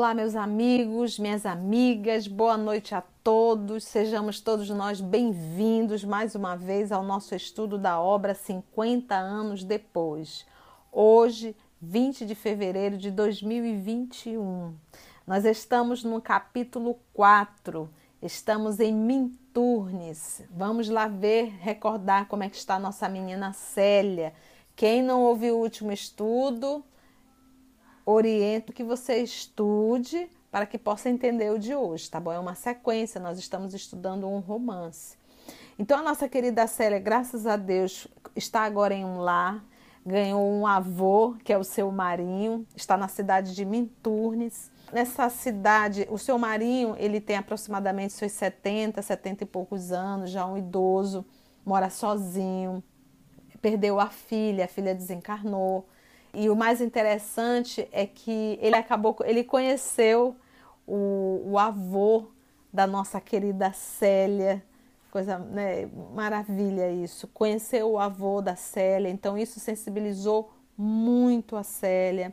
Olá, meus amigos, minhas amigas, boa noite a todos. Sejamos todos nós bem-vindos mais uma vez ao nosso estudo da obra 50 anos depois. Hoje, 20 de fevereiro de 2021. Nós estamos no capítulo 4. Estamos em Minturnes. Vamos lá ver, recordar como é que está nossa menina Célia. Quem não ouviu o último estudo, oriento que você estude para que possa entender o de hoje, tá bom? É uma sequência, nós estamos estudando um romance. Então, a nossa querida Célia, graças a Deus, está agora em um lar, ganhou um avô, que é o seu Marinho, está na cidade de Minturnes. Nessa cidade, o seu Marinho, ele tem aproximadamente seus 70, 70 e poucos anos, já um idoso, mora sozinho, perdeu a filha, a filha desencarnou. E o mais interessante é que ele acabou, ele conheceu o, o avô da nossa querida Célia, coisa né, maravilha isso. Conheceu o avô da Célia, então isso sensibilizou muito a Célia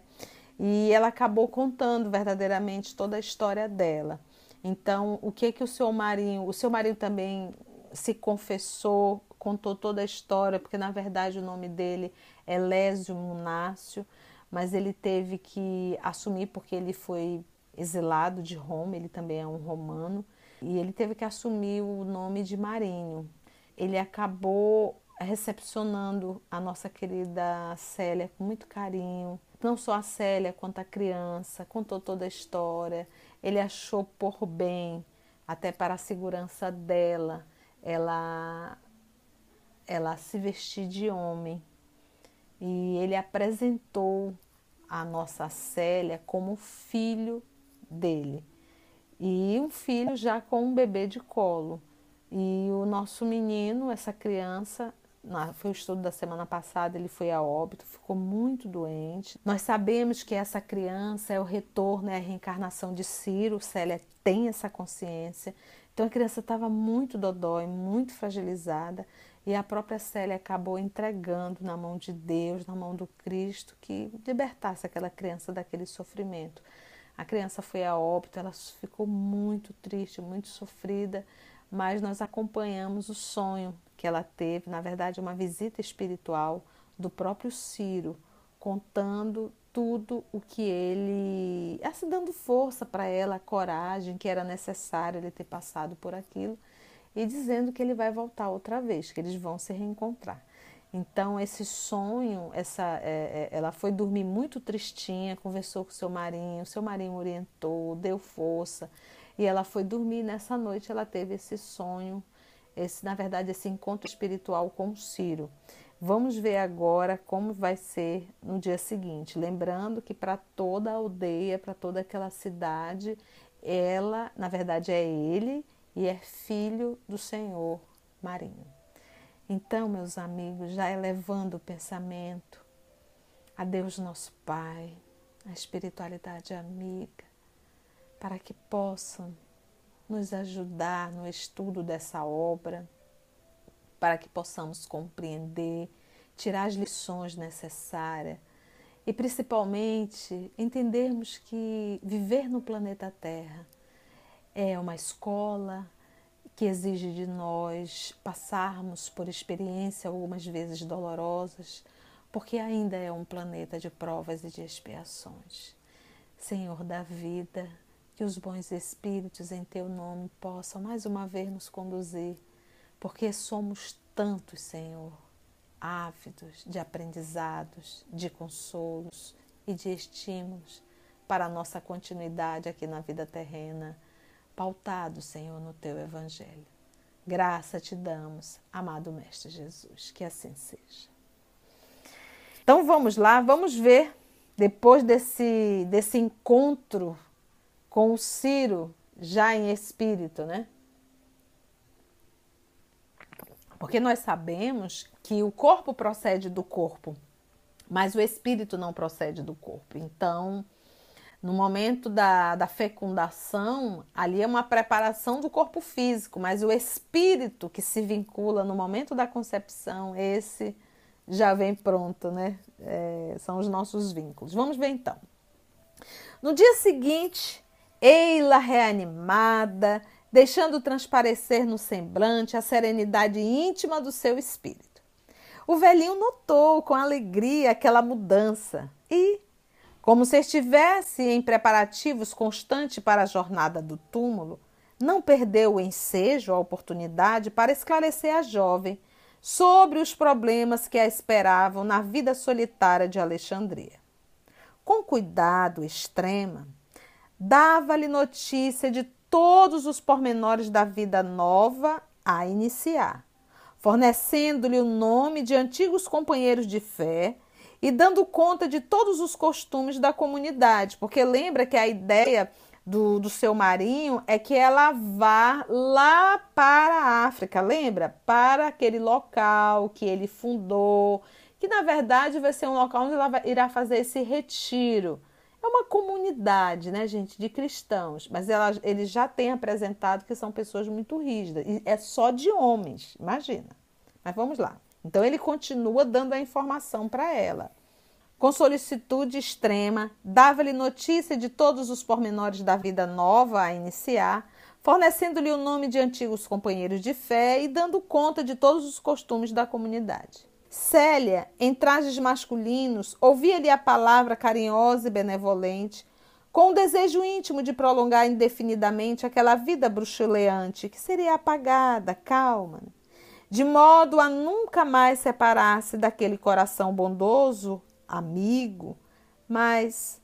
e ela acabou contando verdadeiramente toda a história dela. Então, o que que o seu Marinho, o seu Marinho também se confessou, contou toda a história, porque na verdade o nome dele é Lésio Munácio, mas ele teve que assumir porque ele foi exilado de Roma, ele também é um romano, e ele teve que assumir o nome de Marinho. Ele acabou recepcionando a nossa querida Célia com muito carinho, não só a Célia quanto a criança, contou toda a história. Ele achou por bem, até para a segurança dela, ela ela se vestir de homem e ele apresentou a nossa Célia como filho dele. E um filho já com um bebê de colo. E o nosso menino, essa criança, foi o estudo da semana passada, ele foi a óbito, ficou muito doente. Nós sabemos que essa criança é o retorno, é a reencarnação de Ciro, Célia tem essa consciência. Então a criança estava muito dodói, muito fragilizada. E a própria Célia acabou entregando na mão de Deus, na mão do Cristo, que libertasse aquela criança daquele sofrimento. A criança foi a óbito, ela ficou muito triste, muito sofrida, mas nós acompanhamos o sonho que ela teve, na verdade, uma visita espiritual do próprio Ciro, contando tudo o que ele, assim, dando força para ela, coragem que era necessário ele ter passado por aquilo e dizendo que ele vai voltar outra vez, que eles vão se reencontrar. Então, esse sonho, essa, é, é, ela foi dormir muito tristinha, conversou com o seu marinho, o seu marinho orientou, deu força, e ela foi dormir. Nessa noite, ela teve esse sonho, esse, na verdade, esse encontro espiritual com Ciro. Vamos ver agora como vai ser no dia seguinte. Lembrando que para toda a aldeia, para toda aquela cidade, ela, na verdade, é ele e é filho do Senhor Marinho. Então, meus amigos, já elevando o pensamento a Deus nosso Pai, a espiritualidade amiga, para que possam nos ajudar no estudo dessa obra, para que possamos compreender, tirar as lições necessárias e principalmente entendermos que viver no planeta Terra é uma escola que exige de nós passarmos por experiências algumas vezes dolorosas, porque ainda é um planeta de provas e de expiações. Senhor da vida, que os bons espíritos em teu nome possam mais uma vez nos conduzir, porque somos tantos, Senhor, ávidos de aprendizados, de consolos e de estímulos para a nossa continuidade aqui na vida terrena pautado, Senhor, no teu evangelho. Graça te damos, amado Mestre Jesus, que assim seja. Então vamos lá, vamos ver, depois desse, desse encontro com o Ciro, já em espírito, né? Porque nós sabemos que o corpo procede do corpo, mas o espírito não procede do corpo. Então, no momento da, da fecundação, ali é uma preparação do corpo físico, mas o espírito que se vincula no momento da concepção, esse já vem pronto, né? É, são os nossos vínculos. Vamos ver então. No dia seguinte, Eila reanimada, deixando transparecer no semblante a serenidade íntima do seu espírito. O velhinho notou com alegria aquela mudança e, como se estivesse em preparativos constantes para a jornada do túmulo, não perdeu o ensejo, a oportunidade para esclarecer a jovem sobre os problemas que a esperavam na vida solitária de Alexandria. Com cuidado extrema, dava-lhe notícia de todos os pormenores da vida nova a iniciar, fornecendo-lhe o nome de antigos companheiros de fé e dando conta de todos os costumes da comunidade, porque lembra que a ideia do, do seu marinho é que ela vá lá para a África, lembra? Para aquele local que ele fundou, que na verdade vai ser um local onde ela irá fazer esse retiro. É uma comunidade, né, gente, de cristãos, mas ela, ele já tem apresentado que são pessoas muito rígidas, e é só de homens, imagina. Mas vamos lá. Então ele continua dando a informação para ela. Com solicitude extrema, dava-lhe notícia de todos os pormenores da vida nova a iniciar, fornecendo-lhe o nome de antigos companheiros de fé e dando conta de todos os costumes da comunidade. Célia, em trajes masculinos, ouvia-lhe a palavra carinhosa e benevolente, com o desejo íntimo de prolongar indefinidamente aquela vida bruxuleante que seria apagada, calma, de modo a nunca mais separar-se daquele coração bondoso, amigo, mas,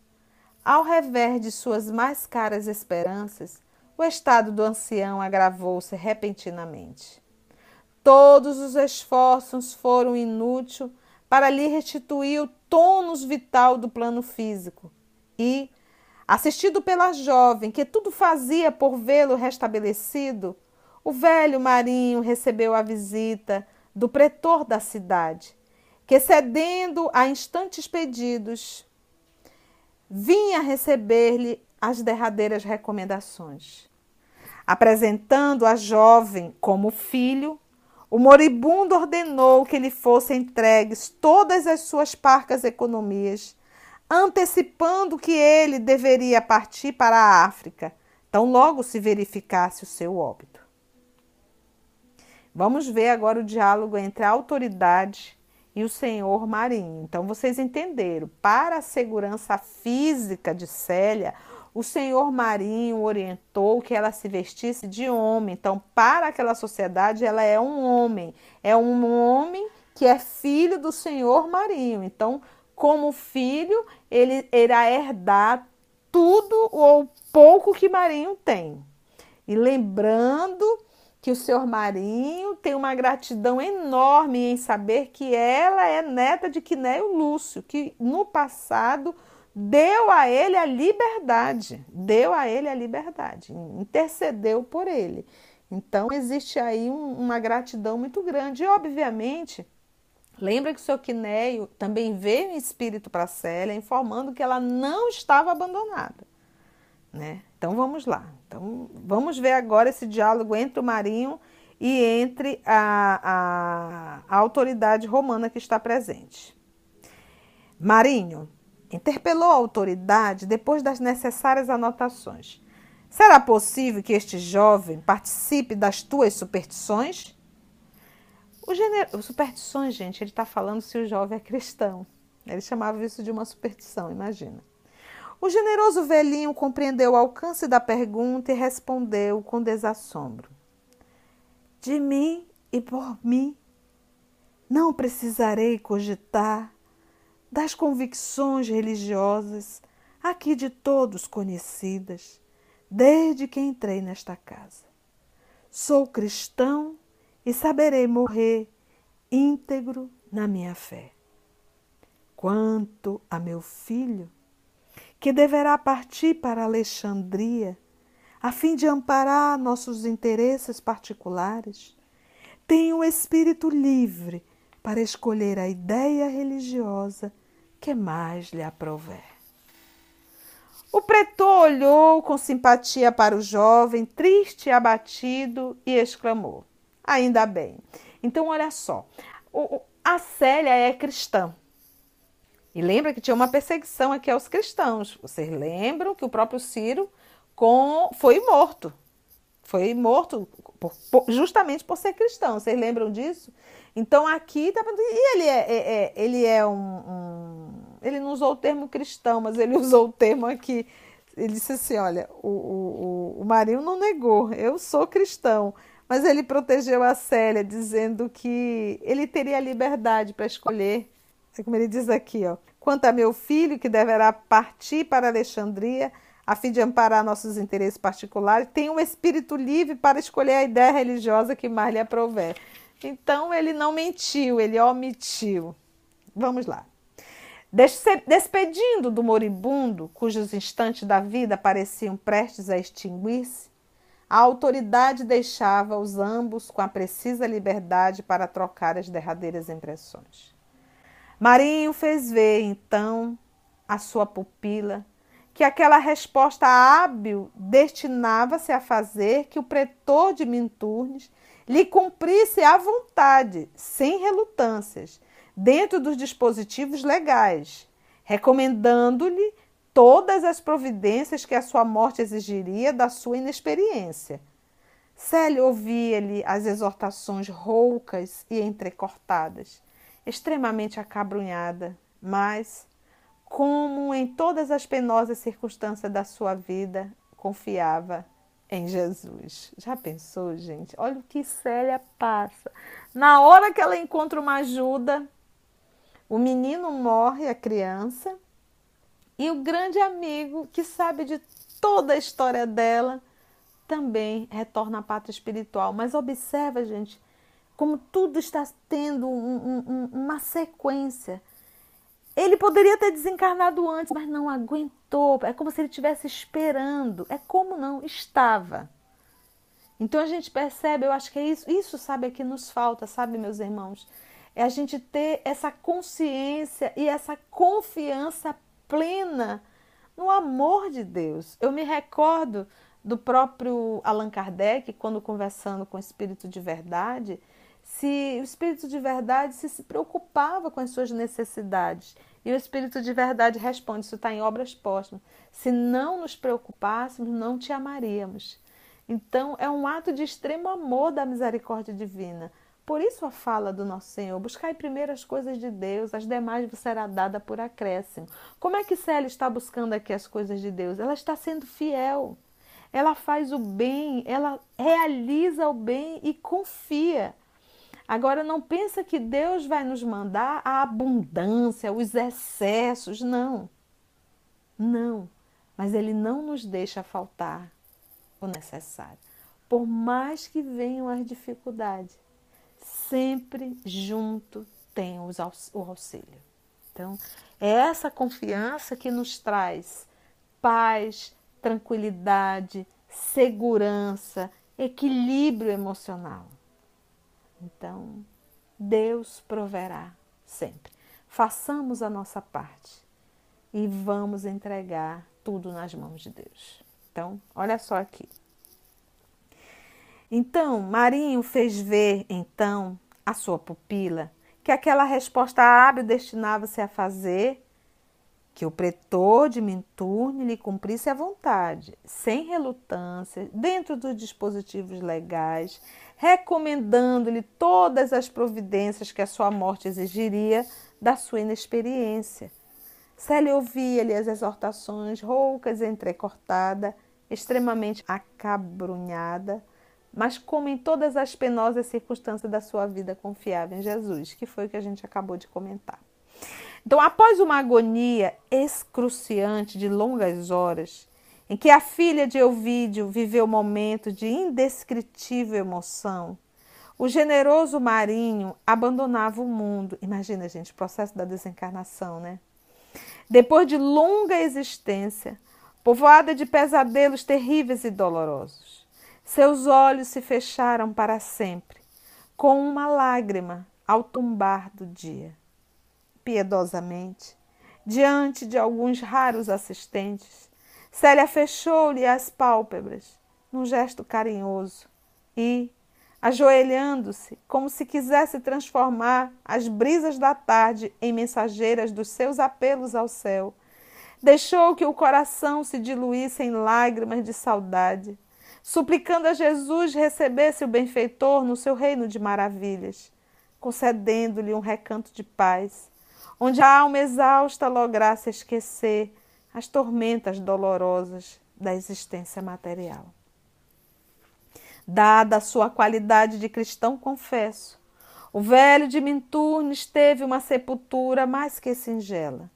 ao revés de suas mais caras esperanças, o estado do ancião agravou-se repentinamente. Todos os esforços foram inúteis para lhe restituir o tônus vital do plano físico e, assistido pela jovem que tudo fazia por vê-lo restabelecido, o velho marinho recebeu a visita do pretor da cidade, que, cedendo a instantes pedidos, vinha receber-lhe as derradeiras recomendações. Apresentando a jovem como filho, o moribundo ordenou que lhe fossem entregues todas as suas parcas economias, antecipando que ele deveria partir para a África, tão logo se verificasse o seu óbito. Vamos ver agora o diálogo entre a autoridade e o senhor Marinho. Então vocês entenderam, para a segurança física de Célia, o senhor Marinho orientou que ela se vestisse de homem. Então, para aquela sociedade, ela é um homem, é um homem que é filho do senhor Marinho. Então, como filho, ele irá herdar tudo ou pouco que Marinho tem. E lembrando que o senhor Marinho tem uma gratidão enorme em saber que ela é neta de Quinéio Lúcio, que no passado deu a ele a liberdade, deu a ele a liberdade, intercedeu por ele. Então existe aí um, uma gratidão muito grande. E, obviamente, lembra que o seu Quinéio também veio em espírito para Célia, informando que ela não estava abandonada. Né? Então vamos lá. Então vamos ver agora esse diálogo entre o Marinho e entre a, a, a autoridade romana que está presente. Marinho interpelou a autoridade depois das necessárias anotações. Será possível que este jovem participe das tuas superstições? O. Superstições, gente, ele está falando se o jovem é cristão. Ele chamava isso de uma superstição, imagina. O generoso velhinho compreendeu o alcance da pergunta e respondeu com desassombro: De mim e por mim não precisarei cogitar das convicções religiosas aqui de todos conhecidas, desde que entrei nesta casa. Sou cristão e saberei morrer íntegro na minha fé. Quanto a meu filho, que deverá partir para Alexandria, a fim de amparar nossos interesses particulares, tenho o espírito livre para escolher a ideia religiosa que mais lhe aprover. O pretor olhou com simpatia para o jovem, triste e abatido, e exclamou: Ainda bem. Então, olha só, a Célia é cristã. E lembra que tinha uma perseguição aqui aos cristãos. Vocês lembram que o próprio Ciro com, foi morto. Foi morto por, por, justamente por ser cristão. Vocês lembram disso? Então aqui tá, e ele é, é, é ele é um, um, ele não usou o termo cristão, mas ele usou o termo aqui. Ele disse assim, olha, o, o, o Marinho não negou, eu sou cristão, mas ele protegeu a Célia, dizendo que ele teria liberdade para escolher como ele diz aqui, ó. Quanto a meu filho, que deverá partir para Alexandria, a fim de amparar nossos interesses particulares, tem um espírito livre para escolher a ideia religiosa que mais lhe aprouver. Então, ele não mentiu, ele omitiu. Vamos lá. Despedindo do moribundo, cujos instantes da vida pareciam prestes a extinguir-se, a autoridade deixava os ambos com a precisa liberdade para trocar as derradeiras impressões. Marinho fez ver, então, a sua pupila que aquela resposta hábil destinava-se a fazer que o pretor de Minturnes lhe cumprisse à vontade, sem relutâncias, dentro dos dispositivos legais, recomendando-lhe todas as providências que a sua morte exigiria da sua inexperiência. Célio ouvia-lhe as exortações roucas e entrecortadas extremamente acabrunhada, mas, como em todas as penosas circunstâncias da sua vida, confiava em Jesus. Já pensou, gente? Olha o que Célia passa. Na hora que ela encontra uma ajuda, o menino morre, a criança, e o grande amigo que sabe de toda a história dela também retorna à pátria espiritual. Mas observa, gente, como tudo está tendo um, um, uma sequência. Ele poderia ter desencarnado antes, mas não aguentou. É como se ele estivesse esperando. É como não estava. Então a gente percebe, eu acho que é isso, isso sabe é que nos falta, sabe, meus irmãos? É a gente ter essa consciência e essa confiança plena no amor de Deus. Eu me recordo do próprio Allan Kardec, quando conversando com o Espírito de Verdade, se o Espírito de Verdade se, se preocupava com as suas necessidades. E o Espírito de Verdade responde: Isso está em obras póstumas. Se não nos preocupássemos, não te amaríamos. Então, é um ato de extremo amor da misericórdia divina. Por isso a fala do nosso Senhor: buscai primeiro as coisas de Deus, as demais vos será dada por acréscimo. Como é que Célia está buscando aqui as coisas de Deus? Ela está sendo fiel. Ela faz o bem, ela realiza o bem e confia. Agora, não pensa que Deus vai nos mandar a abundância, os excessos, não. Não. Mas Ele não nos deixa faltar o necessário. Por mais que venham as dificuldades, sempre junto tem o auxílio. Então, é essa confiança que nos traz paz, tranquilidade, segurança, equilíbrio emocional. Então, Deus proverá sempre. Façamos a nossa parte e vamos entregar tudo nas mãos de Deus. Então, olha só aqui. Então, Marinho fez ver, então, a sua pupila que aquela resposta hábil destinava-se a fazer que o pretor de Minturne lhe cumprisse a vontade, sem relutância, dentro dos dispositivos legais, recomendando-lhe todas as providências que a sua morte exigiria da sua inexperiência. Célia ouvia-lhe as exortações roucas e entrecortada, extremamente acabrunhada, mas como em todas as penosas circunstâncias da sua vida confiava em Jesus, que foi o que a gente acabou de comentar. Então, após uma agonia excruciante de longas horas, em que a filha de Elvídio viveu momentos de indescritível emoção, o generoso Marinho abandonava o mundo. Imagina, gente, o processo da desencarnação, né? Depois de longa existência, povoada de pesadelos terríveis e dolorosos, seus olhos se fecharam para sempre, com uma lágrima ao tombar do dia piedosamente, diante de alguns raros assistentes, Célia fechou-lhe as pálpebras num gesto carinhoso e, ajoelhando-se, como se quisesse transformar as brisas da tarde em mensageiras dos seus apelos ao céu. Deixou que o coração se diluísse em lágrimas de saudade, suplicando a Jesus recebesse o benfeitor no seu reino de maravilhas, concedendo-lhe um recanto de paz, onde a alma exausta lograsse esquecer as tormentas dolorosas da existência material. Dada a sua qualidade de cristão, confesso, o velho de Minturnes teve uma sepultura mais que singela,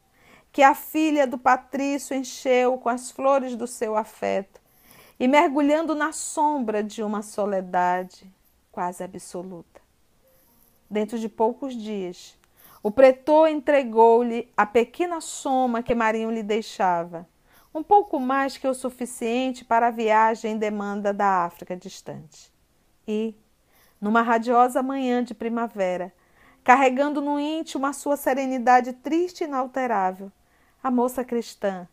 que a filha do patrício encheu com as flores do seu afeto, e mergulhando na sombra de uma soledade quase absoluta. Dentro de poucos dias, o pretor entregou-lhe a pequena soma que Marinho lhe deixava, um pouco mais que o suficiente para a viagem em demanda da África distante. E, numa radiosa manhã de primavera, carregando no íntimo a sua serenidade triste e inalterável, a moça cristã,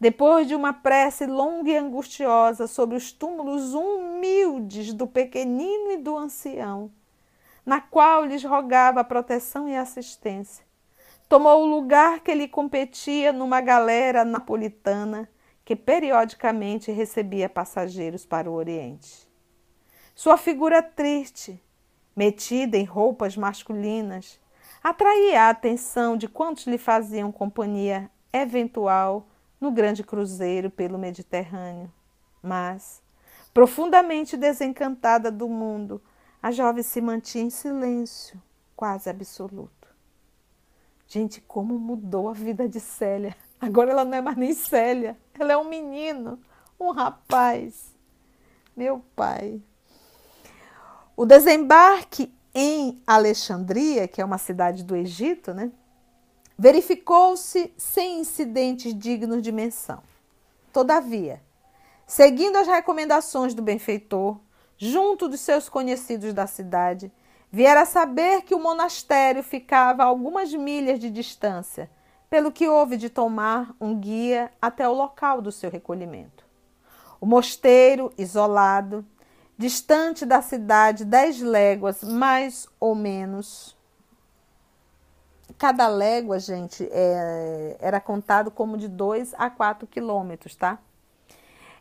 depois de uma prece longa e angustiosa sobre os túmulos humildes do pequenino e do ancião, na qual lhes rogava proteção e assistência, tomou o lugar que lhe competia numa galera napolitana que periodicamente recebia passageiros para o Oriente. Sua figura triste, metida em roupas masculinas, atraía a atenção de quantos lhe faziam companhia eventual no grande cruzeiro pelo Mediterrâneo. Mas, profundamente desencantada do mundo, a jovem se mantinha em silêncio, quase absoluto. Gente, como mudou a vida de Célia. Agora ela não é mais nem Célia, ela é um menino, um rapaz. Meu pai. O desembarque em Alexandria, que é uma cidade do Egito, né? Verificou-se sem incidentes dignos de menção. Todavia, seguindo as recomendações do benfeitor, junto dos seus conhecidos da cidade, Viera saber que o monastério ficava a algumas milhas de distância, pelo que houve de tomar um guia até o local do seu recolhimento. O mosteiro, isolado, distante da cidade dez léguas, mais ou menos. Cada légua, gente, é, era contado como de dois a quatro quilômetros, tá?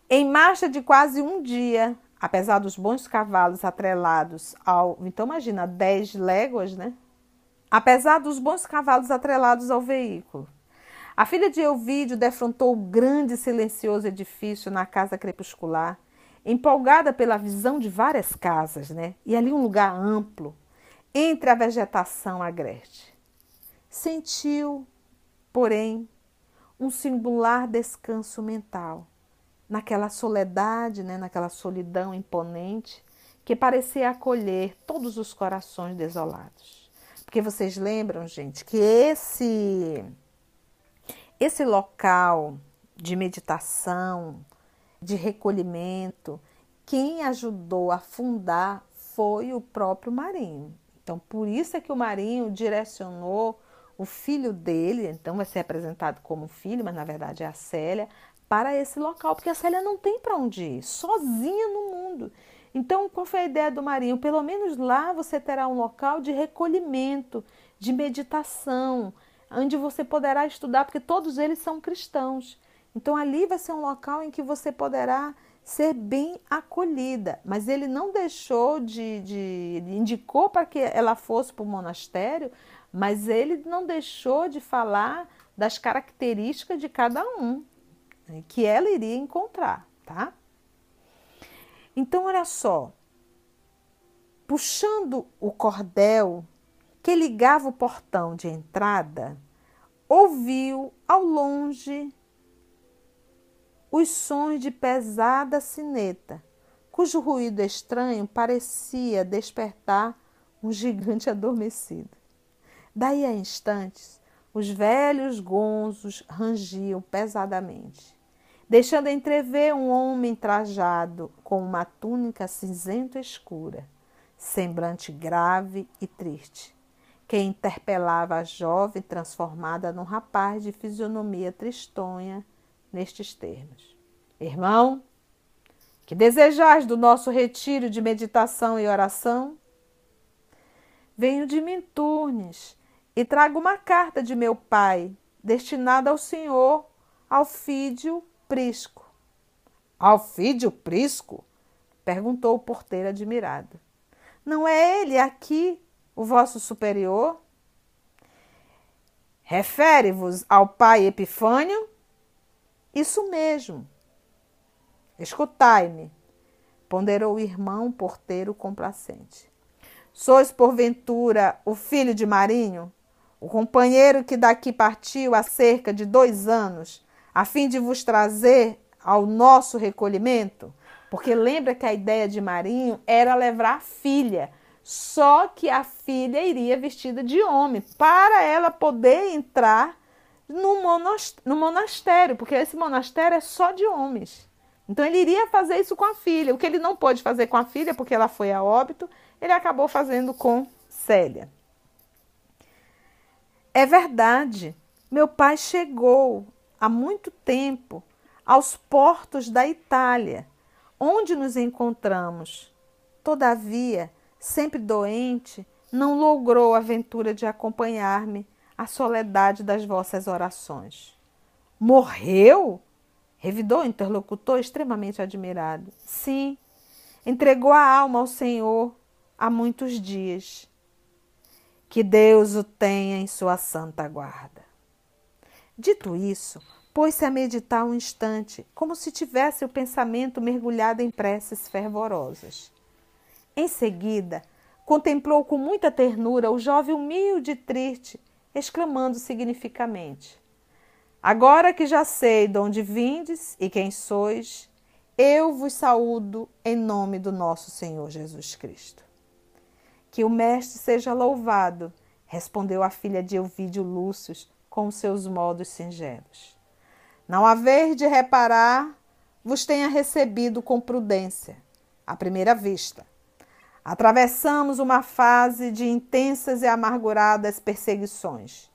Em marcha de quase um dia, apesar dos bons cavalos atrelados ao. Então, imagina, 10 léguas, né? Apesar dos bons cavalos atrelados ao veículo. A filha de Elvídio defrontou o grande e silencioso edifício na casa crepuscular, empolgada pela visão de várias casas, né? E ali um lugar amplo, entre a vegetação agreste. Sentiu, porém, um singular descanso mental naquela soledade, né, naquela solidão imponente que parecia acolher todos os corações desolados. Porque vocês lembram, gente, que esse esse local de meditação, de recolhimento, quem ajudou a fundar foi o próprio Marinho. Então, por isso é que o Marinho direcionou o filho dele, então vai ser apresentado como filho, mas na verdade é a Célia, para esse local, porque a Célia não tem para onde ir, sozinha no mundo. Então, qual foi a ideia do Marinho? Pelo menos lá você terá um local de recolhimento, de meditação, onde você poderá estudar, porque todos eles são cristãos. Então, ali vai ser um local em que você poderá ser bem acolhida. Mas ele não deixou de. de indicou para que ela fosse para o monastério, mas ele não deixou de falar das características de cada um né, que ela iria encontrar, tá? Então, olha só, puxando o cordel que ligava o portão de entrada, ouviu ao longe os sons de pesada sineta, cujo ruído estranho parecia despertar um gigante adormecido. Daí a instantes, os velhos gonzos rangiam pesadamente deixando entrever um homem trajado com uma túnica cinzento escura, semblante grave e triste, que interpelava a jovem transformada num rapaz de fisionomia tristonha nestes termos: Irmão, Que desejais do nosso retiro de meditação e oração? Venho de Minturnes e trago uma carta de meu pai, destinada ao senhor Alfídio Prisco. Alfídio Prisco? perguntou o porteiro admirado. Não é ele aqui, o vosso superior? Refere-vos ao pai Epifânio? Isso mesmo. Escutai-me, ponderou o irmão porteiro complacente. Sois, porventura, o filho de Marinho, o companheiro que daqui partiu há cerca de dois anos, a fim de vos trazer ao nosso recolhimento? Porque lembra que a ideia de Marinho era levar a filha, só que a filha iria vestida de homem, para ela poder entrar no monastério, porque esse monastério é só de homens. Então ele iria fazer isso com a filha. O que ele não pôde fazer com a filha, porque ela foi a óbito, ele acabou fazendo com Célia. É verdade, meu pai chegou há muito tempo aos portos da Itália, onde nos encontramos. Todavia, sempre doente, não logrou a aventura de acompanhar-me à soledade das vossas orações. Morreu? Revidou o interlocutor extremamente admirado. Sim, entregou a alma ao Senhor há muitos dias. Que Deus o tenha em sua santa guarda. Dito isso, pôs-se a meditar um instante, como se tivesse o pensamento mergulhado em preces fervorosas. Em seguida, contemplou com muita ternura o jovem humilde e triste, exclamando significamente: Agora que já sei de onde vindes e quem sois, eu vos saúdo em nome do nosso Senhor Jesus Cristo. Que o Mestre seja louvado, respondeu a filha de Elvídio Lúcio com seus modos singelos. Não haver de reparar, vos tenha recebido com prudência, à primeira vista. Atravessamos uma fase de intensas e amarguradas perseguições,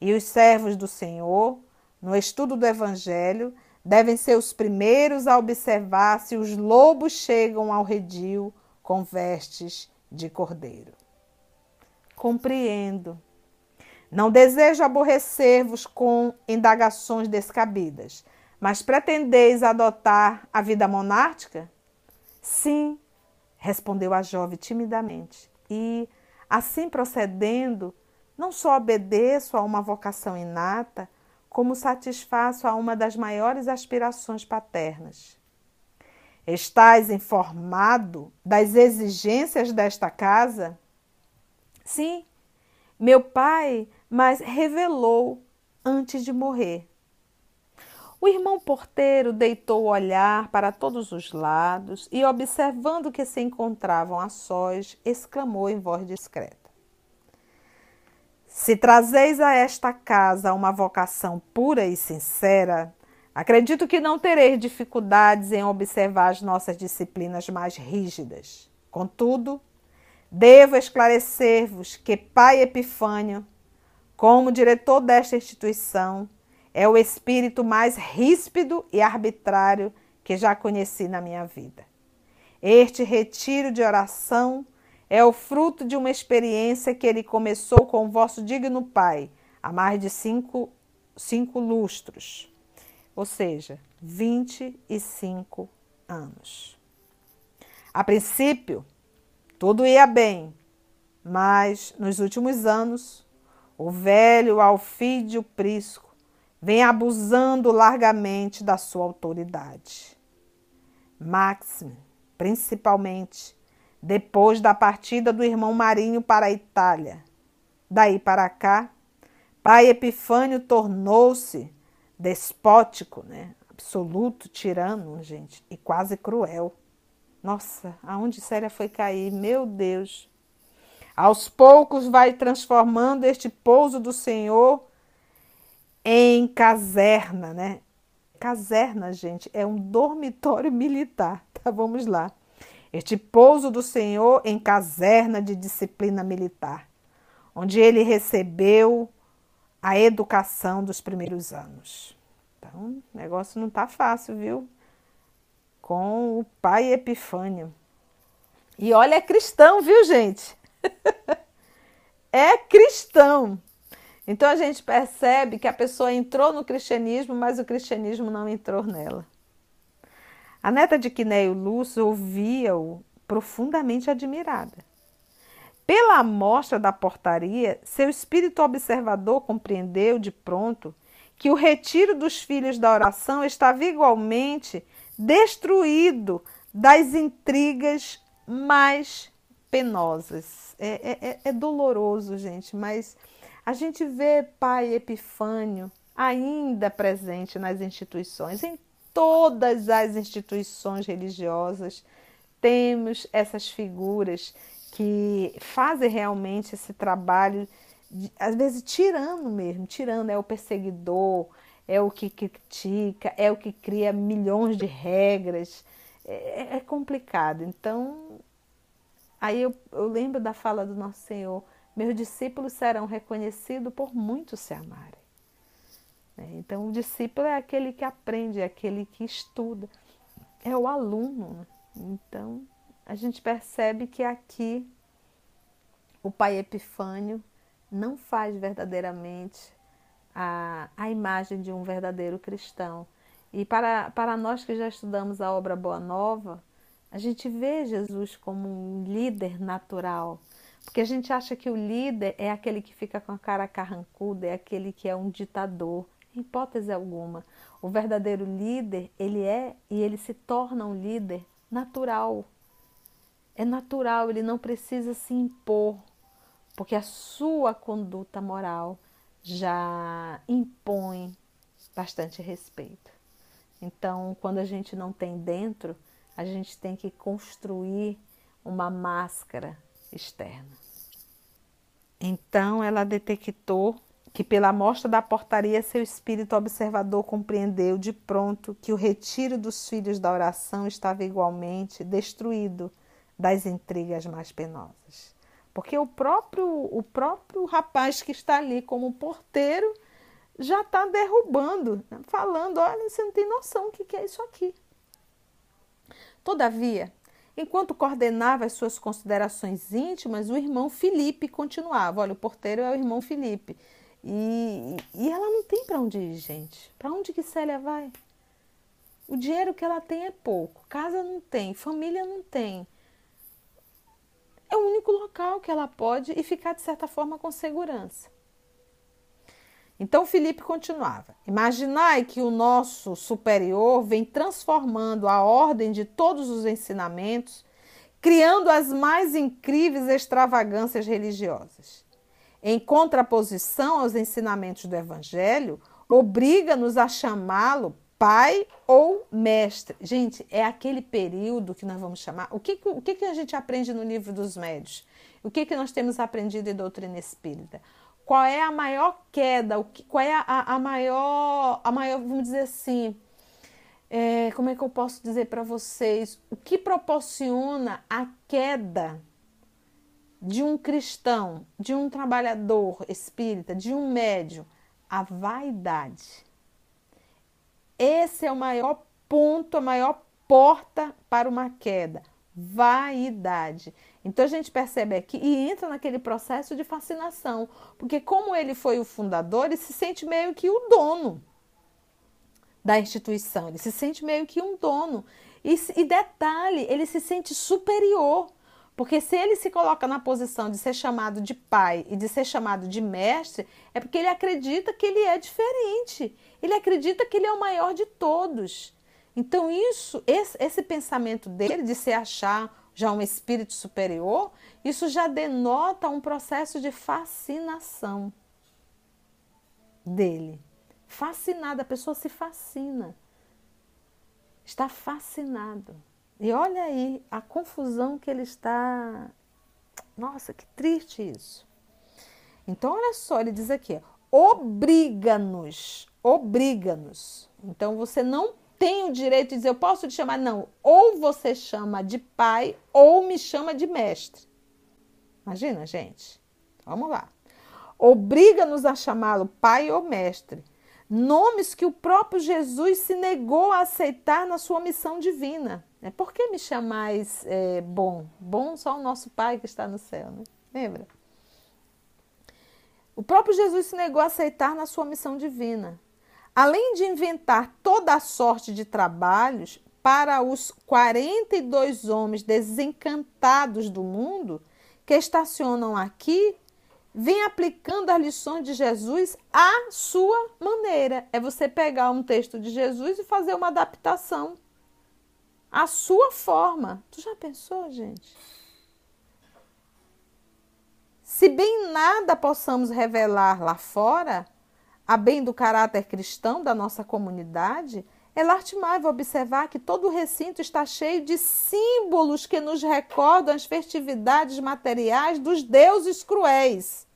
e os servos do Senhor, no estudo do Evangelho, devem ser os primeiros a observar se os lobos chegam ao redil com vestes de cordeiro. Compreendo. Não desejo aborrecer-vos com indagações descabidas, mas pretendeis adotar a vida monástica? Sim, respondeu a jovem timidamente. E, assim procedendo, não só obedeço a uma vocação inata, como satisfaço a uma das maiores aspirações paternas. Estás informado das exigências desta casa? Sim, meu pai mas revelou antes de morrer. O irmão porteiro deitou o olhar para todos os lados e, observando que se encontravam a sós, exclamou em voz discreta: se trazeis a esta casa uma vocação pura e sincera, acredito que não tereis dificuldades em observar as nossas disciplinas mais rígidas. Contudo, devo esclarecer-vos que Pai Epifânio, como diretor desta instituição, é o espírito mais ríspido e arbitrário que já conheci na minha vida. Este retiro de oração é o fruto de uma experiência que ele começou com o vosso digno pai há mais de cinco, cinco lustros, ou seja, 25 anos. A princípio, tudo ia bem, mas nos últimos anos, o velho Alfídio Prisco vem abusando largamente da sua autoridade. Maxime, principalmente, depois da partida do irmão Marinho para a Itália. Daí para cá, pai Epifânio tornou-se despótico, né? absoluto, tirano, gente, e quase cruel. Nossa, aonde Célia foi cair, meu Deus. Aos poucos vai transformando este pouso do Senhor em caserna, né? Caserna, gente, é um dormitório militar, tá? Vamos lá este pouso do Senhor em caserna de disciplina militar, onde ele recebeu a educação dos primeiros anos. Então, o negócio não está fácil, viu? com o pai Epifânio. E olha, é cristão, viu, gente? É cristão. Então a gente percebe que a pessoa entrou no cristianismo, mas o cristianismo não entrou nela. A neta de Quinéio Lúcio ouvia-o profundamente admirada. Pela amostra da portaria, seu espírito observador compreendeu de pronto que o retiro dos filhos da oração estava igualmente destruído das intrigas mais penosas. É, é, é, é doloroso, gente, mas a gente vê Pai Epifânio ainda presente nas instituições, em todas as instituições religiosas, temos essas figuras que fazem realmente esse trabalho, de, às vezes tirando mesmo, tirando, é o perseguidor, é o que critica, é o que cria milhões de regras. É, é complicado. Então, aí eu, eu lembro da fala do Nosso Senhor: meus discípulos serão reconhecidos por muitos se amarem. É, então, o discípulo é aquele que aprende, é aquele que estuda, é o aluno. Né? Então, a gente percebe que aqui o pai Epifânio não faz verdadeiramente a, a imagem de um verdadeiro cristão. E para, para nós que já estudamos a obra Boa Nova, a gente vê Jesus como um líder natural, porque a gente acha que o líder é aquele que fica com a cara carrancuda, é aquele que é um ditador. Em hipótese alguma, o verdadeiro líder, ele é e ele se torna um líder natural. É natural, ele não precisa se impor, porque a sua conduta moral já impõe bastante respeito. Então, quando a gente não tem dentro, a gente tem que construir uma máscara externa. Então, ela detectou que, pela amostra da portaria, seu espírito observador compreendeu de pronto que o retiro dos filhos da oração estava igualmente destruído das intrigas mais penosas. Porque o próprio, o próprio rapaz que está ali como porteiro já está derrubando, falando: olha, você não tem noção o que é isso aqui. Todavia, enquanto coordenava as suas considerações íntimas, o irmão Felipe continuava: olha, o porteiro é o irmão Felipe. E, e ela não tem para onde ir, gente. Para onde que Célia vai? O dinheiro que ela tem é pouco, casa não tem, família não tem é o único local que ela pode e ficar de certa forma com segurança. Então Felipe continuava: Imaginai que o nosso superior vem transformando a ordem de todos os ensinamentos, criando as mais incríveis extravagâncias religiosas. Em contraposição aos ensinamentos do Evangelho, obriga-nos a chamá-lo pai ou mestre. Gente, é aquele período que nós vamos chamar. O que, o que, a gente aprende no livro dos médios? O que, que nós temos aprendido em doutrina espírita? Qual é a maior queda? O que, qual é a, a maior, a maior, vamos dizer assim, é, como é que eu posso dizer para vocês? O que proporciona a queda de um cristão, de um trabalhador espírita, de um médio? A vaidade. Esse é o maior ponto, a maior porta para uma queda. Vaidade. Então a gente percebe aqui e entra naquele processo de fascinação, porque como ele foi o fundador, ele se sente meio que o dono da instituição, ele se sente meio que um dono. E, e detalhe, ele se sente superior, porque se ele se coloca na posição de ser chamado de pai e de ser chamado de mestre, é porque ele acredita que ele é diferente. Ele acredita que ele é o maior de todos. Então, isso, esse, esse pensamento dele de se achar já um espírito superior, isso já denota um processo de fascinação dele. Fascinado, a pessoa se fascina. Está fascinado. E olha aí a confusão que ele está. Nossa, que triste isso. Então, olha só, ele diz aqui: obriga-nos obriga-nos. Então você não tem o direito de dizer, eu posso te chamar, não. Ou você chama de pai ou me chama de mestre. Imagina, gente. Vamos lá. Obriga-nos a chamá-lo pai ou mestre, Nomes que o próprio Jesus se negou a aceitar na sua missão divina. Né? Por que me chamais é, bom? Bom só o nosso Pai que está no céu, né? Lembra? O próprio Jesus se negou a aceitar na sua missão divina. Além de inventar toda a sorte de trabalhos para os 42 homens desencantados do mundo que estacionam aqui, vem aplicando as lições de Jesus à sua maneira. É você pegar um texto de Jesus e fazer uma adaptação à sua forma. Tu já pensou, gente? Se bem nada possamos revelar lá fora, a bem do caráter cristão da nossa comunidade, é lastimável observar que todo o recinto está cheio de símbolos que nos recordam as festividades materiais dos deuses cruéis.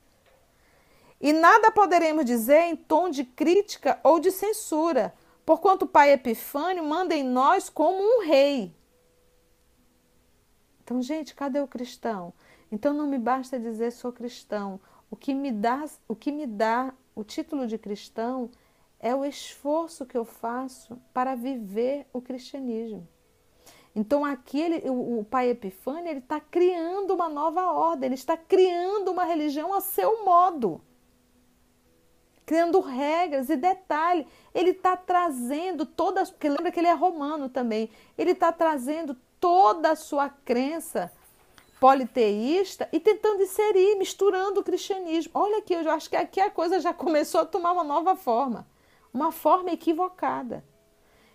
E nada poderemos dizer em tom de crítica ou de censura, porquanto o Pai Epifânio manda em nós como um rei. Então, gente, cadê o cristão? Então não me basta dizer sou cristão. O que me dá, o que me dá o título de cristão é o esforço que eu faço para viver o cristianismo. Então aqui ele, o, o pai Epifânio ele está criando uma nova ordem, ele está criando uma religião a seu modo criando regras e detalhe, ele está trazendo todas, porque lembra que ele é romano também, ele está trazendo toda a sua crença politeísta e tentando inserir, misturando o cristianismo. Olha aqui, eu acho que aqui a coisa já começou a tomar uma nova forma, uma forma equivocada.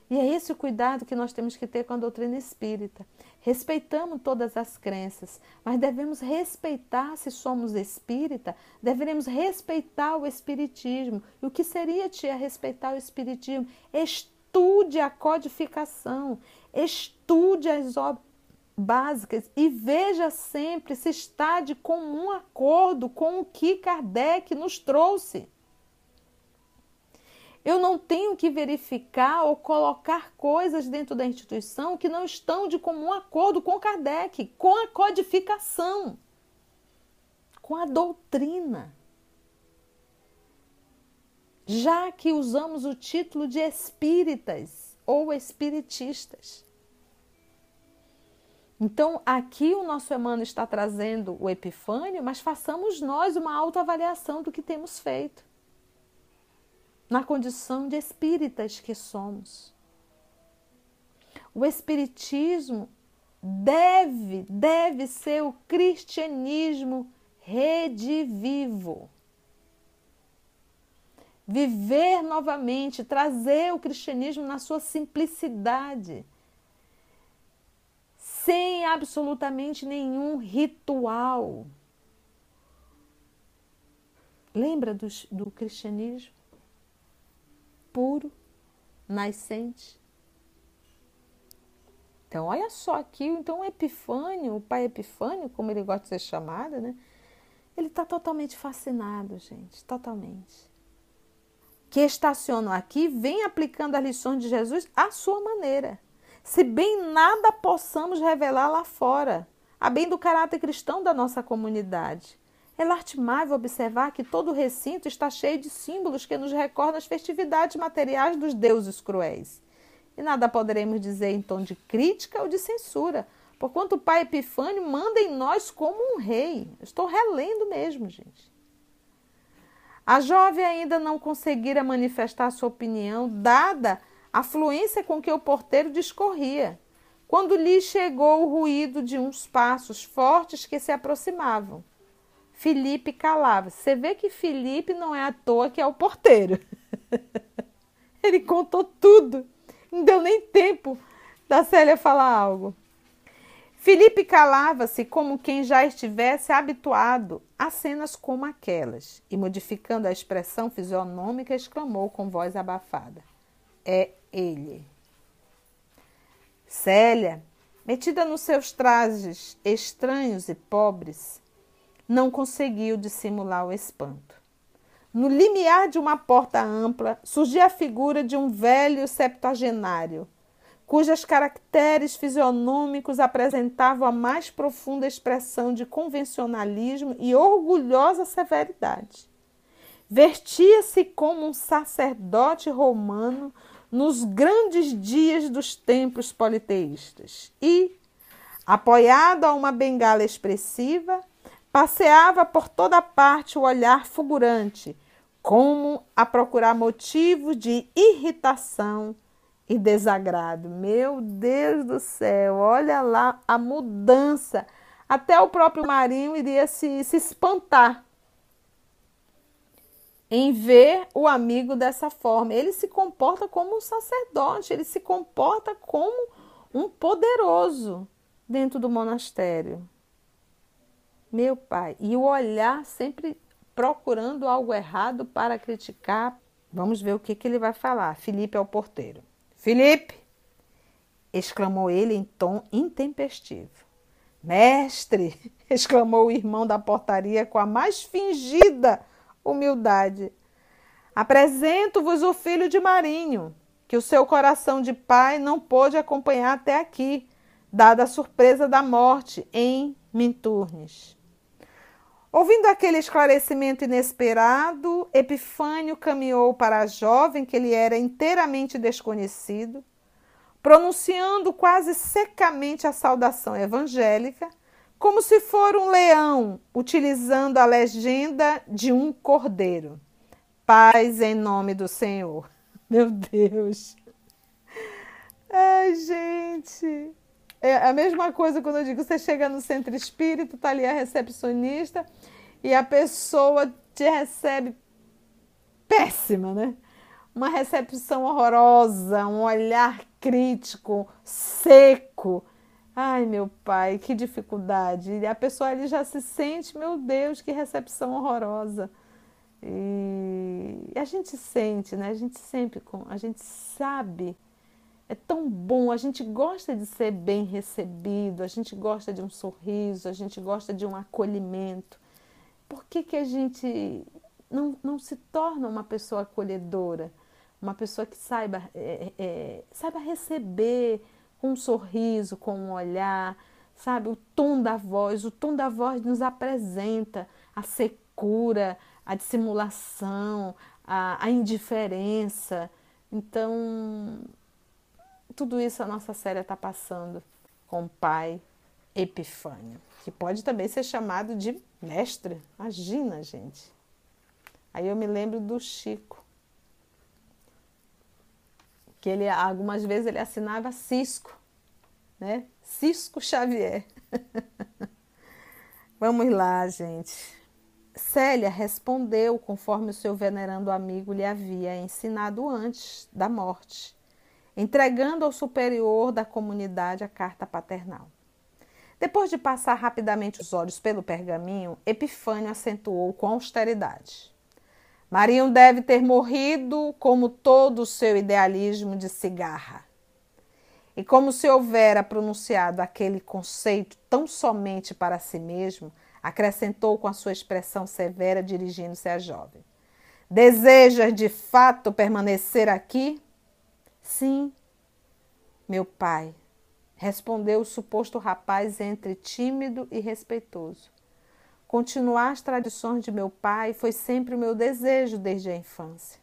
E é esse o cuidado que nós temos que ter com a doutrina espírita. Respeitamos todas as crenças, mas devemos respeitar, se somos espírita, deveremos respeitar o espiritismo. E o que seria, tia, respeitar o espiritismo? Estude a codificação, estude as obras básicas e veja sempre se está de comum acordo com o que Kardec nos trouxe. Eu não tenho que verificar ou colocar coisas dentro da instituição que não estão de comum acordo com Kardec, com a codificação, com a doutrina. Já que usamos o título de espíritas ou espiritistas. Então, aqui o nosso Emmanuel está trazendo o Epifânio, mas façamos nós uma autoavaliação do que temos feito na condição de espíritas que somos. O espiritismo deve, deve ser o cristianismo redivivo. Viver novamente, trazer o cristianismo na sua simplicidade, sem absolutamente nenhum ritual. Lembra do, do cristianismo? puro, nascente. Então, olha só aqui, então o Epifânio, o pai Epifânio, como ele gosta de ser chamado, né? Ele está totalmente fascinado, gente, totalmente. Que estacionam aqui, vem aplicando as lições de Jesus à sua maneira. Se bem nada possamos revelar lá fora, a bem do caráter cristão da nossa comunidade. É lastimável observar que todo o recinto está cheio de símbolos que nos recordam as festividades materiais dos deuses cruéis. E nada poderemos dizer em tom de crítica ou de censura, porquanto o pai Epifânio manda em nós como um rei. Estou relendo mesmo, gente. A jovem ainda não conseguira manifestar sua opinião, dada a fluência com que o porteiro discorria, quando lhe chegou o ruído de uns passos fortes que se aproximavam. Felipe calava. Você vê que Felipe não é à toa que é o porteiro. Ele contou tudo. Não deu nem tempo da Célia falar algo. Felipe calava-se como quem já estivesse habituado a cenas como aquelas, e modificando a expressão fisionômica, exclamou com voz abafada: É ele. Célia, metida nos seus trajes estranhos e pobres, não conseguiu dissimular o espanto. No limiar de uma porta ampla surgia a figura de um velho septuagenário, cujos caracteres fisionômicos apresentavam a mais profunda expressão de convencionalismo e orgulhosa severidade. Vestia-se como um sacerdote romano nos grandes dias dos templos politeístas e, apoiado a uma bengala expressiva, passeava por toda parte o olhar fulgurante, como a procurar motivos de irritação e desagrado. Meu Deus do céu, olha lá a mudança. Até o próprio Marinho iria se, se espantar em ver o amigo dessa forma. Ele se comporta como um sacerdote, ele se comporta como um poderoso dentro do monastério. Meu pai, e o olhar sempre procurando algo errado para criticar. Vamos ver o que, que ele vai falar. Felipe é o porteiro. Felipe! exclamou ele em tom intempestivo. Mestre! exclamou o irmão da portaria com a mais fingida humildade. Apresento-vos o filho de Marinho, que o seu coração de pai não pôde acompanhar até aqui, dada a surpresa da morte em Minturnes. Ouvindo aquele esclarecimento inesperado, Epifânio caminhou para a jovem que lhe era inteiramente desconhecido, pronunciando quase secamente a saudação evangélica, como se for um leão, utilizando a legenda de um cordeiro. Paz em nome do Senhor. Meu Deus. Ai, gente. É a mesma coisa quando eu digo, você chega no centro espírita, tá ali a recepcionista e a pessoa te recebe péssima, né? Uma recepção horrorosa, um olhar crítico, seco. Ai, meu pai, que dificuldade. E a pessoa ali já se sente, meu Deus, que recepção horrorosa. E a gente sente, né? A gente sempre, a gente sabe. É tão bom, a gente gosta de ser bem recebido, a gente gosta de um sorriso, a gente gosta de um acolhimento. Por que, que a gente não, não se torna uma pessoa acolhedora? Uma pessoa que saiba, é, é, saiba receber, com um sorriso, com um olhar, sabe? O tom da voz, o tom da voz nos apresenta a secura, a dissimulação, a, a indiferença. Então, tudo isso a nossa série está passando com o pai Epifânio, que pode também ser chamado de mestre. Imagina, gente. Aí eu me lembro do Chico, que ele algumas vezes ele assinava Cisco, né? Cisco Xavier. Vamos lá, gente. Célia respondeu conforme o seu venerando amigo lhe havia ensinado antes da morte, entregando ao superior da comunidade a carta paternal. Depois de passar rapidamente os olhos pelo pergaminho, Epifânio acentuou com austeridade. Marinho deve ter morrido como todo o seu idealismo de cigarra. E como se houvera pronunciado aquele conceito tão somente para si mesmo, acrescentou com a sua expressão severa, dirigindo-se à jovem: Desejas de fato permanecer aqui? Sim, meu pai, respondeu o suposto rapaz entre tímido e respeitoso. Continuar as tradições de meu pai foi sempre o meu desejo desde a infância.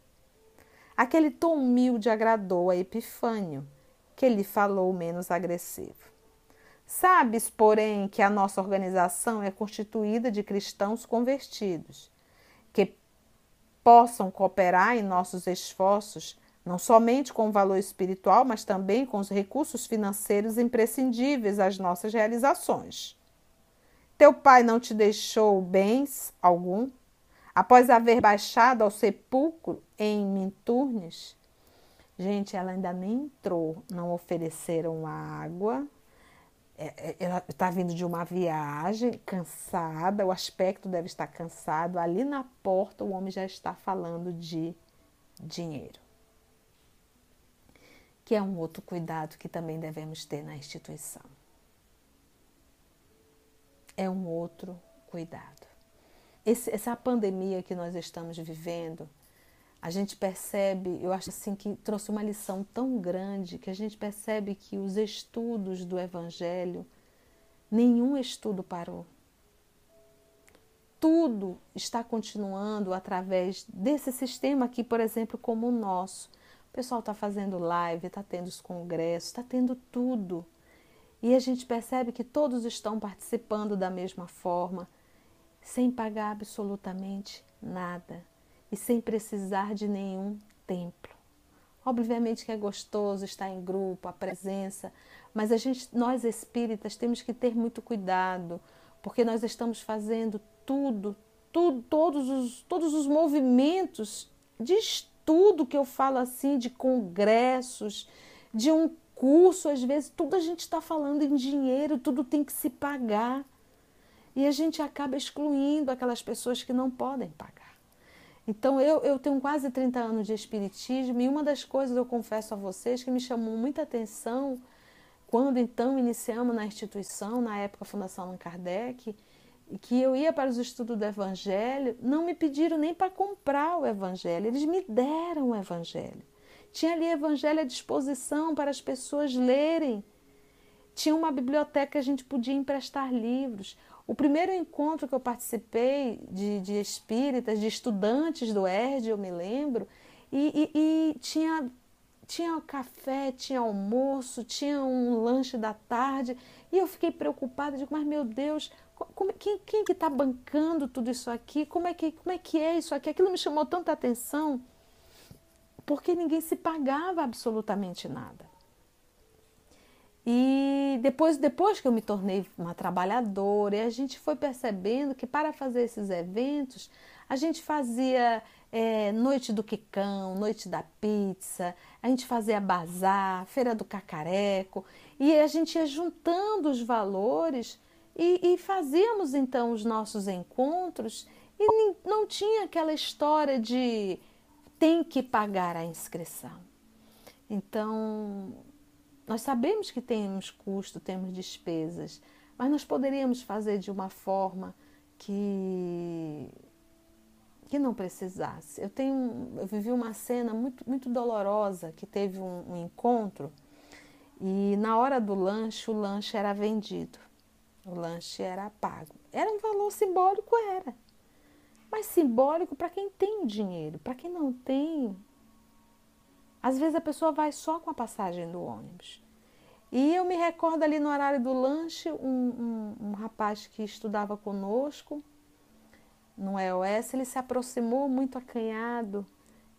Aquele tom humilde agradou a Epifânio, que lhe falou menos agressivo. Sabes, porém, que a nossa organização é constituída de cristãos convertidos, que possam cooperar em nossos esforços, não somente com o valor espiritual, mas também com os recursos financeiros imprescindíveis às nossas realizações. Teu pai não te deixou bens algum? Após haver baixado ao sepulcro em Minturnes? Gente, ela ainda nem entrou, não ofereceram água. É, é, ela está vindo de uma viagem, cansada, o aspecto deve estar cansado. Ali na porta, o homem já está falando de dinheiro. Que é um outro cuidado que também devemos ter na instituição é um outro cuidado. Esse, essa pandemia que nós estamos vivendo, a gente percebe, eu acho assim que trouxe uma lição tão grande que a gente percebe que os estudos do Evangelho, nenhum estudo parou. tudo está continuando através desse sistema aqui, por exemplo, como o nosso. O pessoal está fazendo live, está tendo os congressos, está tendo tudo. E a gente percebe que todos estão participando da mesma forma, sem pagar absolutamente nada e sem precisar de nenhum templo. Obviamente que é gostoso estar em grupo, a presença, mas a gente, nós espíritas temos que ter muito cuidado, porque nós estamos fazendo tudo, tudo, todos os, todos os movimentos de estudo que eu falo assim, de congressos, de um curso, às vezes, tudo a gente está falando em dinheiro, tudo tem que se pagar. E a gente acaba excluindo aquelas pessoas que não podem pagar. Então, eu, eu tenho quase 30 anos de espiritismo e uma das coisas eu confesso a vocês que me chamou muita atenção quando então iniciamos na instituição, na época Fundação Allan Kardec, que eu ia para os estudos do Evangelho, não me pediram nem para comprar o Evangelho, eles me deram o Evangelho. Tinha ali Evangelho à disposição para as pessoas lerem. Tinha uma biblioteca que a gente podia emprestar livros. O primeiro encontro que eu participei de, de espíritas, de estudantes do ERD, eu me lembro, e, e, e tinha, tinha café, tinha almoço, tinha um lanche da tarde, e eu fiquei preocupada, digo, mas meu Deus, como, quem, quem que está bancando tudo isso aqui? Como é, que, como é que é isso aqui? Aquilo me chamou tanta atenção, porque ninguém se pagava absolutamente nada. E depois, depois que eu me tornei uma trabalhadora, e a gente foi percebendo que para fazer esses eventos, a gente fazia é, noite do quicão, noite da pizza, a gente fazia bazar, feira do cacareco, e a gente ia juntando os valores e, e fazíamos então os nossos encontros e não tinha aquela história de tem que pagar a inscrição. Então, nós sabemos que temos custo, temos despesas, mas nós poderíamos fazer de uma forma que que não precisasse. Eu tenho, eu vivi uma cena muito muito dolorosa que teve um, um encontro e na hora do lanche o lanche era vendido. O lanche era pago. Era um valor simbólico, era. Mas simbólico para quem tem dinheiro. Para quem não tem, às vezes a pessoa vai só com a passagem do ônibus. E eu me recordo ali no horário do lanche, um, um, um rapaz que estudava conosco no EOS, ele se aproximou muito acanhado.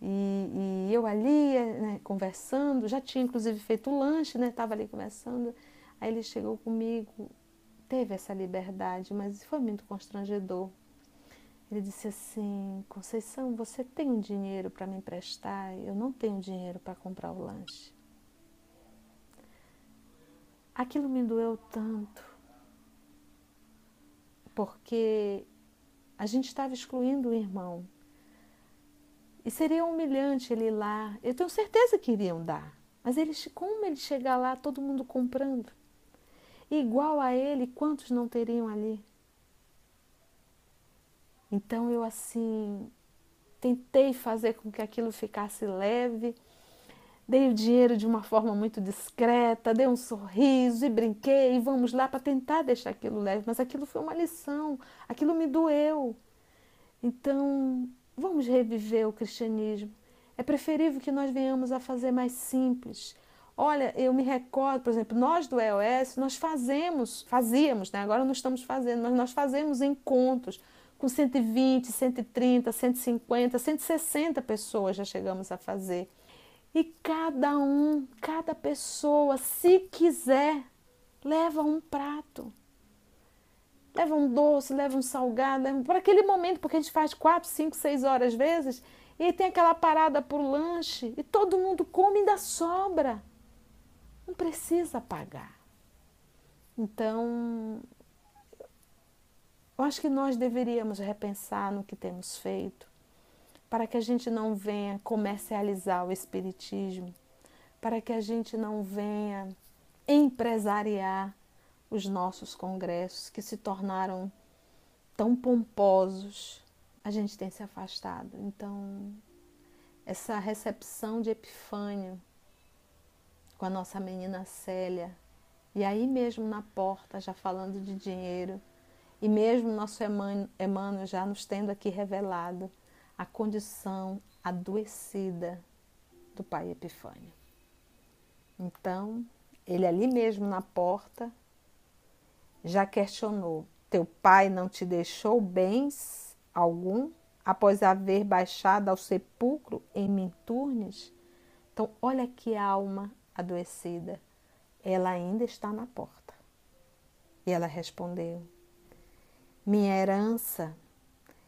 E, e eu ali, né, conversando, já tinha inclusive feito o lanche, né? Estava ali conversando. Aí ele chegou comigo, teve essa liberdade, mas foi muito constrangedor. Ele disse assim: Conceição, você tem um dinheiro para me emprestar? Eu não tenho dinheiro para comprar o lanche. Aquilo me doeu tanto, porque a gente estava excluindo o irmão. E seria humilhante ele ir lá. Eu tenho certeza que iriam dar. Mas ele, como ele chegar lá, todo mundo comprando? igual a ele, quantos não teriam ali? Então eu assim tentei fazer com que aquilo ficasse leve, dei o dinheiro de uma forma muito discreta, dei um sorriso e brinquei, e vamos lá para tentar deixar aquilo leve, mas aquilo foi uma lição, aquilo me doeu. Então, vamos reviver o cristianismo. É preferível que nós venhamos a fazer mais simples, Olha, eu me recordo, por exemplo, nós do EOS, nós fazemos, fazíamos, né? agora não estamos fazendo, mas nós fazemos encontros com 120, 130, 150, 160 pessoas já chegamos a fazer. E cada um, cada pessoa, se quiser, leva um prato. Leva um doce, leva um salgado, para aquele momento, porque a gente faz quatro, cinco, seis horas vezes, e tem aquela parada por lanche, e todo mundo come e ainda sobra. Não precisa pagar. Então, eu acho que nós deveríamos repensar no que temos feito, para que a gente não venha comercializar o Espiritismo, para que a gente não venha empresariar os nossos congressos que se tornaram tão pomposos. A gente tem se afastado. Então, essa recepção de Epifânio com a nossa menina Célia. E aí mesmo na porta, já falando de dinheiro, E mesmo nosso Emmanuel já nos tendo aqui revelado a condição adoecida do pai Epifânio. Então, ele ali mesmo na porta já questionou: Teu pai não te deixou bens algum após haver baixado ao sepulcro em Minturnes? Então, olha que alma adoecida. Ela ainda está na porta. E ela respondeu: Minha herança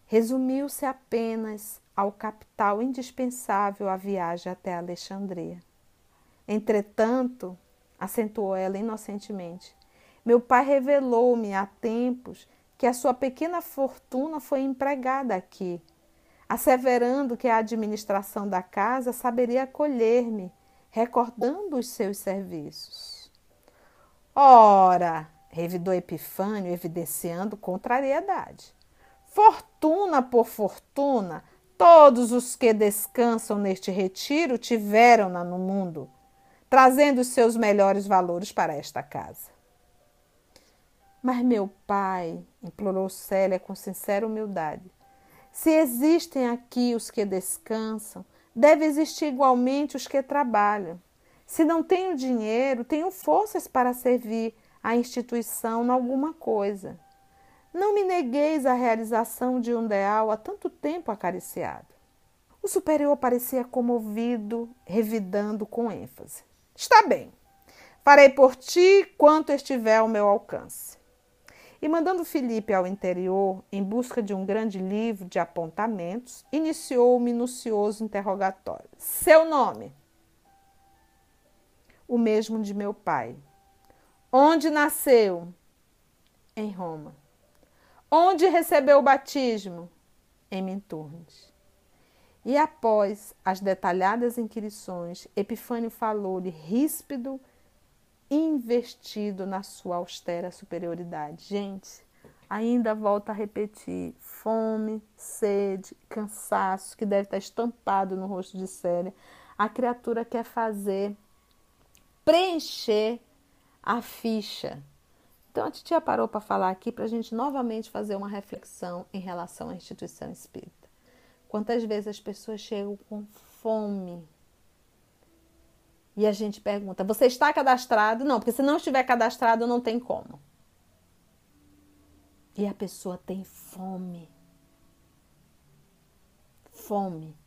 resumiu-se apenas ao capital indispensável à viagem até Alexandria. Entretanto, acentuou ela inocentemente, meu pai revelou-me há tempos que a sua pequena fortuna foi empregada aqui, asseverando que a administração da casa saberia acolher-me, recordando os seus serviços. Ora, revidou Epifânio, evidenciando contrariedade. Fortuna por fortuna, todos os que descansam neste retiro tiveram-na no mundo, trazendo os seus melhores valores para esta casa. Mas meu pai, implorou Célia com sincera humildade, se existem aqui os que descansam, deve existir igualmente os que trabalham. Se não tenho dinheiro, tenho forças para servir a instituição em alguma coisa. Não me negueis a realização de um ideal há tanto tempo acariciado. O superior parecia comovido, revidando com ênfase. Está bem, farei por ti quanto estiver ao meu alcance. E mandando Felipe ao interior em busca de um grande livro de apontamentos, iniciou o minucioso interrogatório. Seu nome? O mesmo de meu pai. Onde nasceu? Em Roma. Onde recebeu o batismo? Em Minturnes. E após as detalhadas inquirições, Epifânio falou-lhe ríspido investido na sua austera superioridade. Gente, ainda volto a repetir: fome, sede, cansaço, que deve estar estampado no rosto de Célia. A criatura quer fazer preencher a ficha. Então a titia parou para falar aqui para a gente novamente fazer uma reflexão em relação à instituição espírita. Quantas vezes as pessoas chegam com fome e a gente pergunta: você está cadastrado? Não, porque se não estiver cadastrado, não tem como. E a pessoa tem fome. Fome,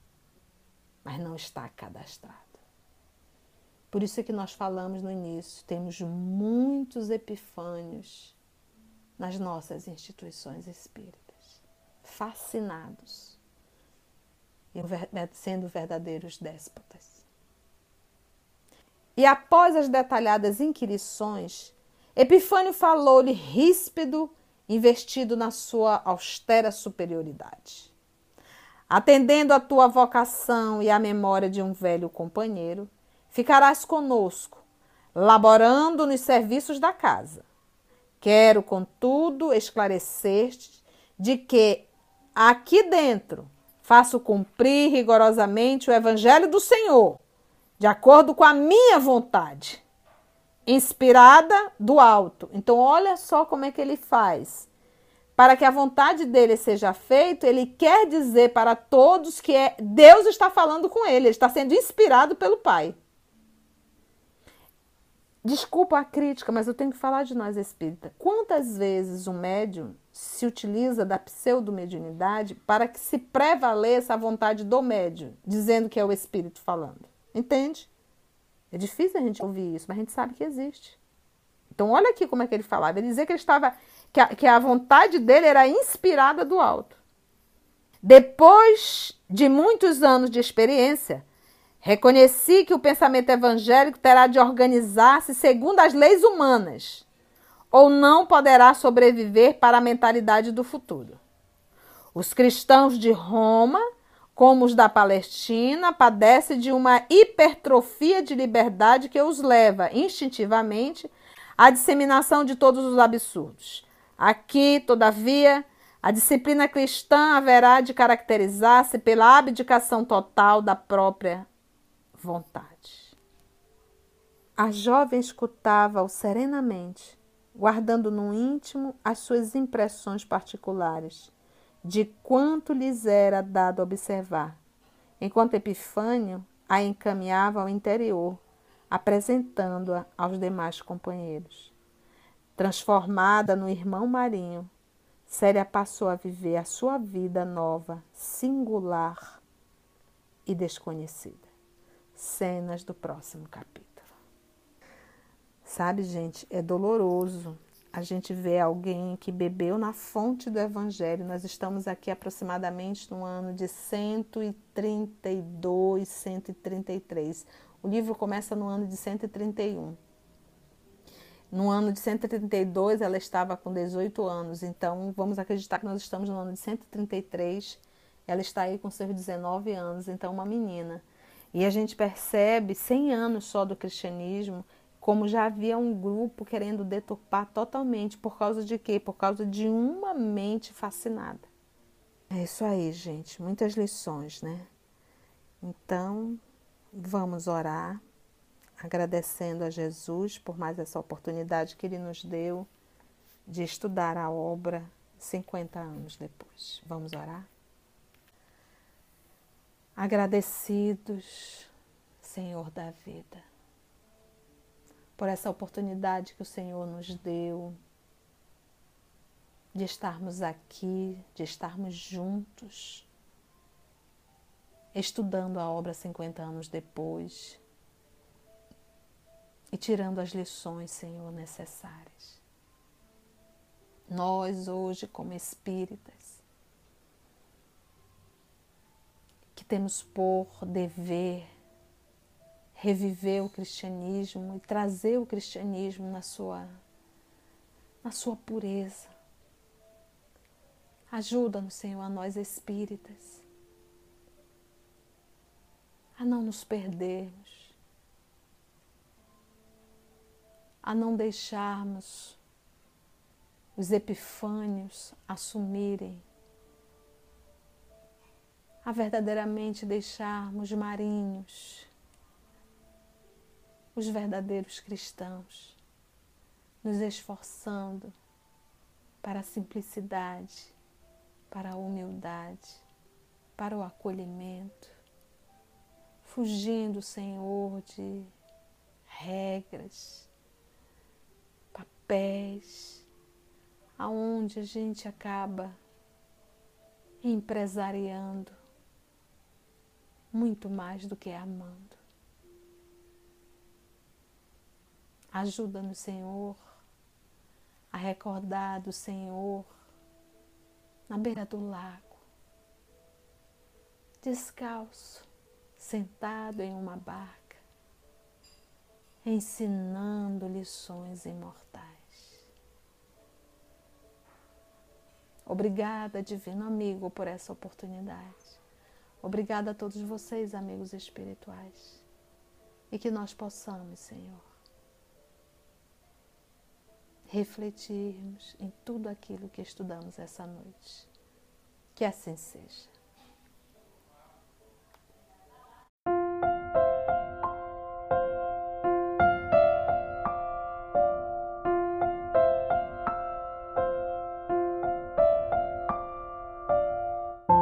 mas não está cadastrado. Por isso é que nós falamos no início, temos muitos epifânios nas nossas instituições espíritas, fascinados e sendo verdadeiros déspotas. E após as detalhadas inquirições, Epifânio falou-lhe ríspido, investido na sua austera superioridade. Atendendo à tua vocação e à memória de um velho companheiro, ficarás conosco, laborando nos serviços da casa. Quero, contudo, esclarecer-te de que aqui dentro faço cumprir rigorosamente o Evangelho do Senhor de acordo com a minha vontade, inspirada do alto. Então, olha só como é que ele faz. Para que a vontade dele seja feita, ele quer dizer para todos que é Deus está falando com ele, ele está sendo inspirado pelo Pai. Desculpa a crítica, mas eu tenho que falar de nós espírita. Quantas vezes o médium se utiliza da pseudo-mediunidade para que se prevaleça a vontade do médium, dizendo que é o espírito falando? Entende? É difícil a gente ouvir isso, mas a gente sabe que existe. Então, olha aqui como é que ele falava. Ele dizia que ele estava. Que a, que a vontade dele era inspirada do alto. Depois de muitos anos de experiência, reconheci que o pensamento evangélico terá de organizar-se segundo as leis humanas, ou não poderá sobreviver para a mentalidade do futuro. Os cristãos de Roma como os da Palestina, padece de uma hipertrofia de liberdade que os leva instintivamente à disseminação de todos os absurdos. Aqui, todavia, a disciplina cristã haverá de caracterizar-se pela abdicação total da própria vontade. A jovem escutava-o serenamente, guardando no íntimo as suas impressões particulares, de quanto lhes era dado observar, enquanto Epifânio a encaminhava ao interior, apresentando-a aos demais companheiros. Transformada no irmão marinho, Célia passou a viver a sua vida nova, singular e desconhecida. Cenas do próximo capítulo. Sabe, gente, é doloroso a gente ver alguém que bebeu na fonte do Evangelho. Nós estamos aqui aproximadamente no ano de 132, 133. O livro começa no ano de 131. No ano de 132, ela estava com 18 anos, então vamos acreditar que nós estamos no ano de 133. Ela está aí com seus 19 anos, então uma menina. E a gente percebe 100 anos só do cristianismo como já havia um grupo querendo deturpar totalmente. Por causa de quê? Por causa de uma mente fascinada. É isso aí, gente. Muitas lições, né? Então, vamos orar, agradecendo a Jesus por mais essa oportunidade que ele nos deu de estudar a obra 50 anos depois. Vamos orar? Agradecidos, Senhor da vida por essa oportunidade que o Senhor nos deu de estarmos aqui, de estarmos juntos, estudando a obra 50 anos depois e tirando as lições, Senhor, necessárias. Nós, hoje, como espíritas, que temos por dever reviver o cristianismo e trazer o cristianismo na sua na sua pureza. Ajuda-nos, Senhor, a nós espíritas, a não nos perdermos, a não deixarmos os epifânios assumirem, a verdadeiramente deixarmos marinhos os verdadeiros cristãos, nos esforçando para a simplicidade, para a humildade, para o acolhimento, fugindo, Senhor, de regras, papéis, aonde a gente acaba empresariando muito mais do que amando. Ajuda-nos, Senhor, a recordar do Senhor na beira do lago, descalço, sentado em uma barca, ensinando lições imortais. Obrigada, Divino Amigo, por essa oportunidade. Obrigada a todos vocês, amigos espirituais. E que nós possamos, Senhor, refletirmos em tudo aquilo que estudamos essa noite. Que assim seja.